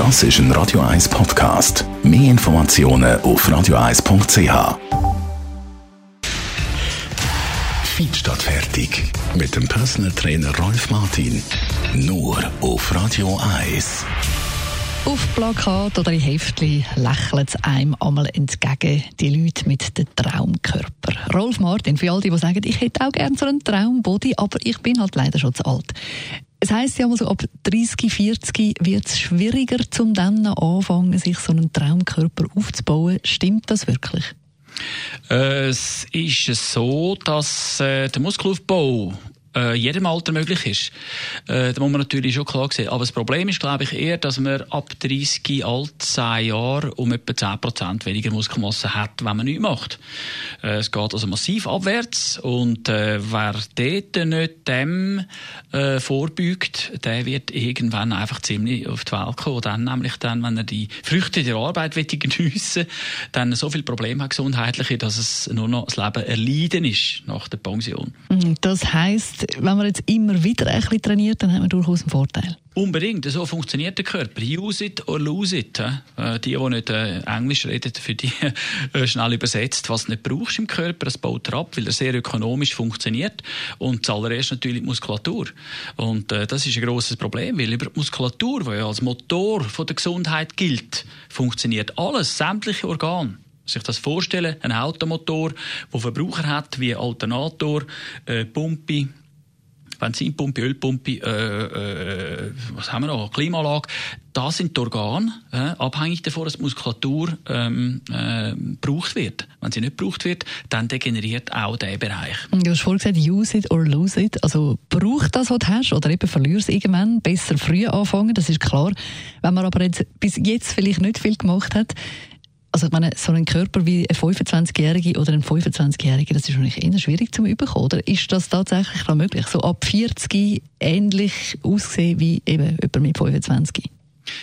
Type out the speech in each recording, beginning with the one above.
Das ist ein Radio 1 Podcast. Mehr Informationen auf radio1.ch. Feed statt fertig. Mit dem Personal Trainer Rolf Martin. Nur auf Radio 1. Auf Plakat oder in Heftchen lächeln es einem einmal entgegen, die Leute mit dem Traumkörper. Rolf Martin, für all die, die sagen, ich hätte auch gerne so einen Traumbody, aber ich bin halt leider schon zu alt. Es heisst ja mal ab 30, 40 wird es schwieriger, zum dann anfangen, sich so einen Traumkörper aufzubauen. Stimmt das wirklich? Es ist so, dass äh, der Muskelaufbau äh, jedem Alter möglich ist. Äh, da muss man natürlich schon klar sehen. Aber das Problem ist, glaube ich, eher, dass man ab 30, alt 10 Jahren um etwa 10% weniger Muskelmasse hat, wenn man nichts macht. Äh, es geht also massiv abwärts und äh, wer dort nicht dem äh, vorbeugt, der wird irgendwann einfach ziemlich auf die Welt kommen. Dann nämlich dann, wenn er die Früchte der Arbeit geniessen dann so viele Probleme hat gesundheitliche, dass es nur noch das Leben erleiden ist nach der Pension. Mhm, das heißt wenn man jetzt immer wieder ein bisschen trainiert, dann hat man durchaus einen Vorteil. Unbedingt, so funktioniert der Körper. Use it or lose it. Äh, die, die nicht äh, Englisch reden, für die äh, schnell übersetzt. Was du nicht brauchst im Körper, das baut er ab, weil er sehr ökonomisch funktioniert. Und zuallererst natürlich die Muskulatur. Und das ist ein grosses Problem, weil über die Muskulatur, die ja als Motor der Gesundheit gilt, funktioniert alles, sämtliche Organe sich das vorstellen, ein Automotor, der Verbraucher hat wie Alternator, äh, Pumpe, Benzinpumpe, Ölpumpe, äh, äh, was haben wir noch, Klimaanlage, das sind die Organe, äh, abhängig davon, dass die Muskulatur ähm, äh, gebraucht wird. Wenn sie nicht gebraucht wird, dann degeneriert auch der Bereich. Du hast vorhin gesagt, use it or lose it. Also braucht das, was du hast, oder eben verlierst irgendwann. Besser früh anfangen, das ist klar. Wenn man aber jetzt, bis jetzt vielleicht nicht viel gemacht hat, also ich meine, so ein Körper wie ein 25-Jährige oder ein 25-Jährige, das ist wahrscheinlich eher schwierig zu bekommen, oder? Ist das tatsächlich noch möglich? So ab 40 ähnlich aussehen wie eben jemand mit 25?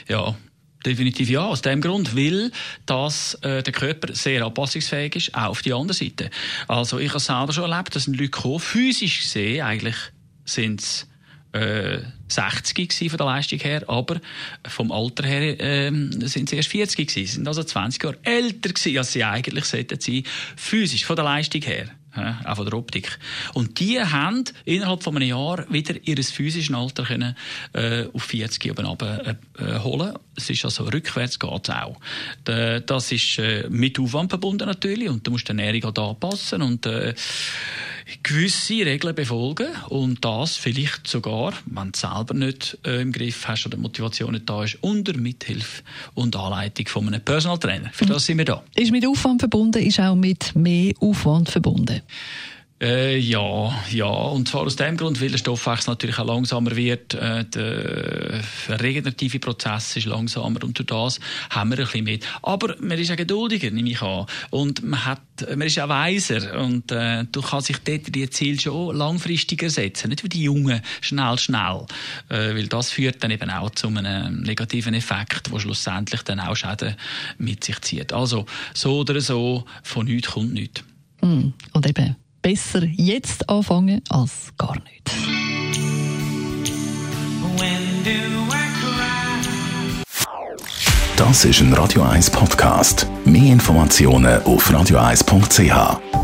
Ja, Definitiv ja, aus dem Grund, weil dass äh, der Körper sehr anpassungsfähig ist, auch auf die andere Seite. Also ich habe selber schon erlebt, dass Leute kommen, physisch gesehen eigentlich sind äh, 60 von der Leistung her, aber vom Alter her äh, sind sie erst 40 gewesen, sind also 20 Jahre älter gewesen, als sie eigentlich sollten sein, physisch von der Leistung her auch von der Optik. Und die haben innerhalb von einem Jahr wieder ihr physisches Alter können, äh, auf 40 oben runter, äh, holen. Es ist also rückwärts geht auch. das ist äh, mit Aufwand verbunden natürlich und du musst die Ernährung anpassen und äh, gewisse Regeln befolgen und das vielleicht sogar, wenn du selber nicht äh, im Griff hast oder die Motivation nicht da ist, unter Mithilfe und Anleitung von einem Personal Trainer. Für das sind wir da. Ist mit Aufwand verbunden, ist auch mit mehr Aufwand verbunden. Äh, ja, ja. Und zwar aus dem Grund, weil der Stoffwechsel natürlich auch langsamer wird. Äh, der regenerative Prozess ist langsamer und durch das haben wir ein bisschen mehr. Aber man ist auch geduldiger, nehme ich an. Und man, hat, man ist auch weiser. Und äh, du kannst sich dort die Ziele schon langfristiger setzen. Nicht wie die Jungen, schnell, schnell. Äh, weil das führt dann eben auch zu einem negativen Effekt, der schlussendlich dann auch Schäden mit sich zieht. Also, so oder so, von nichts kommt nichts. Mm, und eben besser jetzt anfangen als gar nicht. Das ist ein Radio 1 Podcast. Mehr Informationen auf radio1.ch.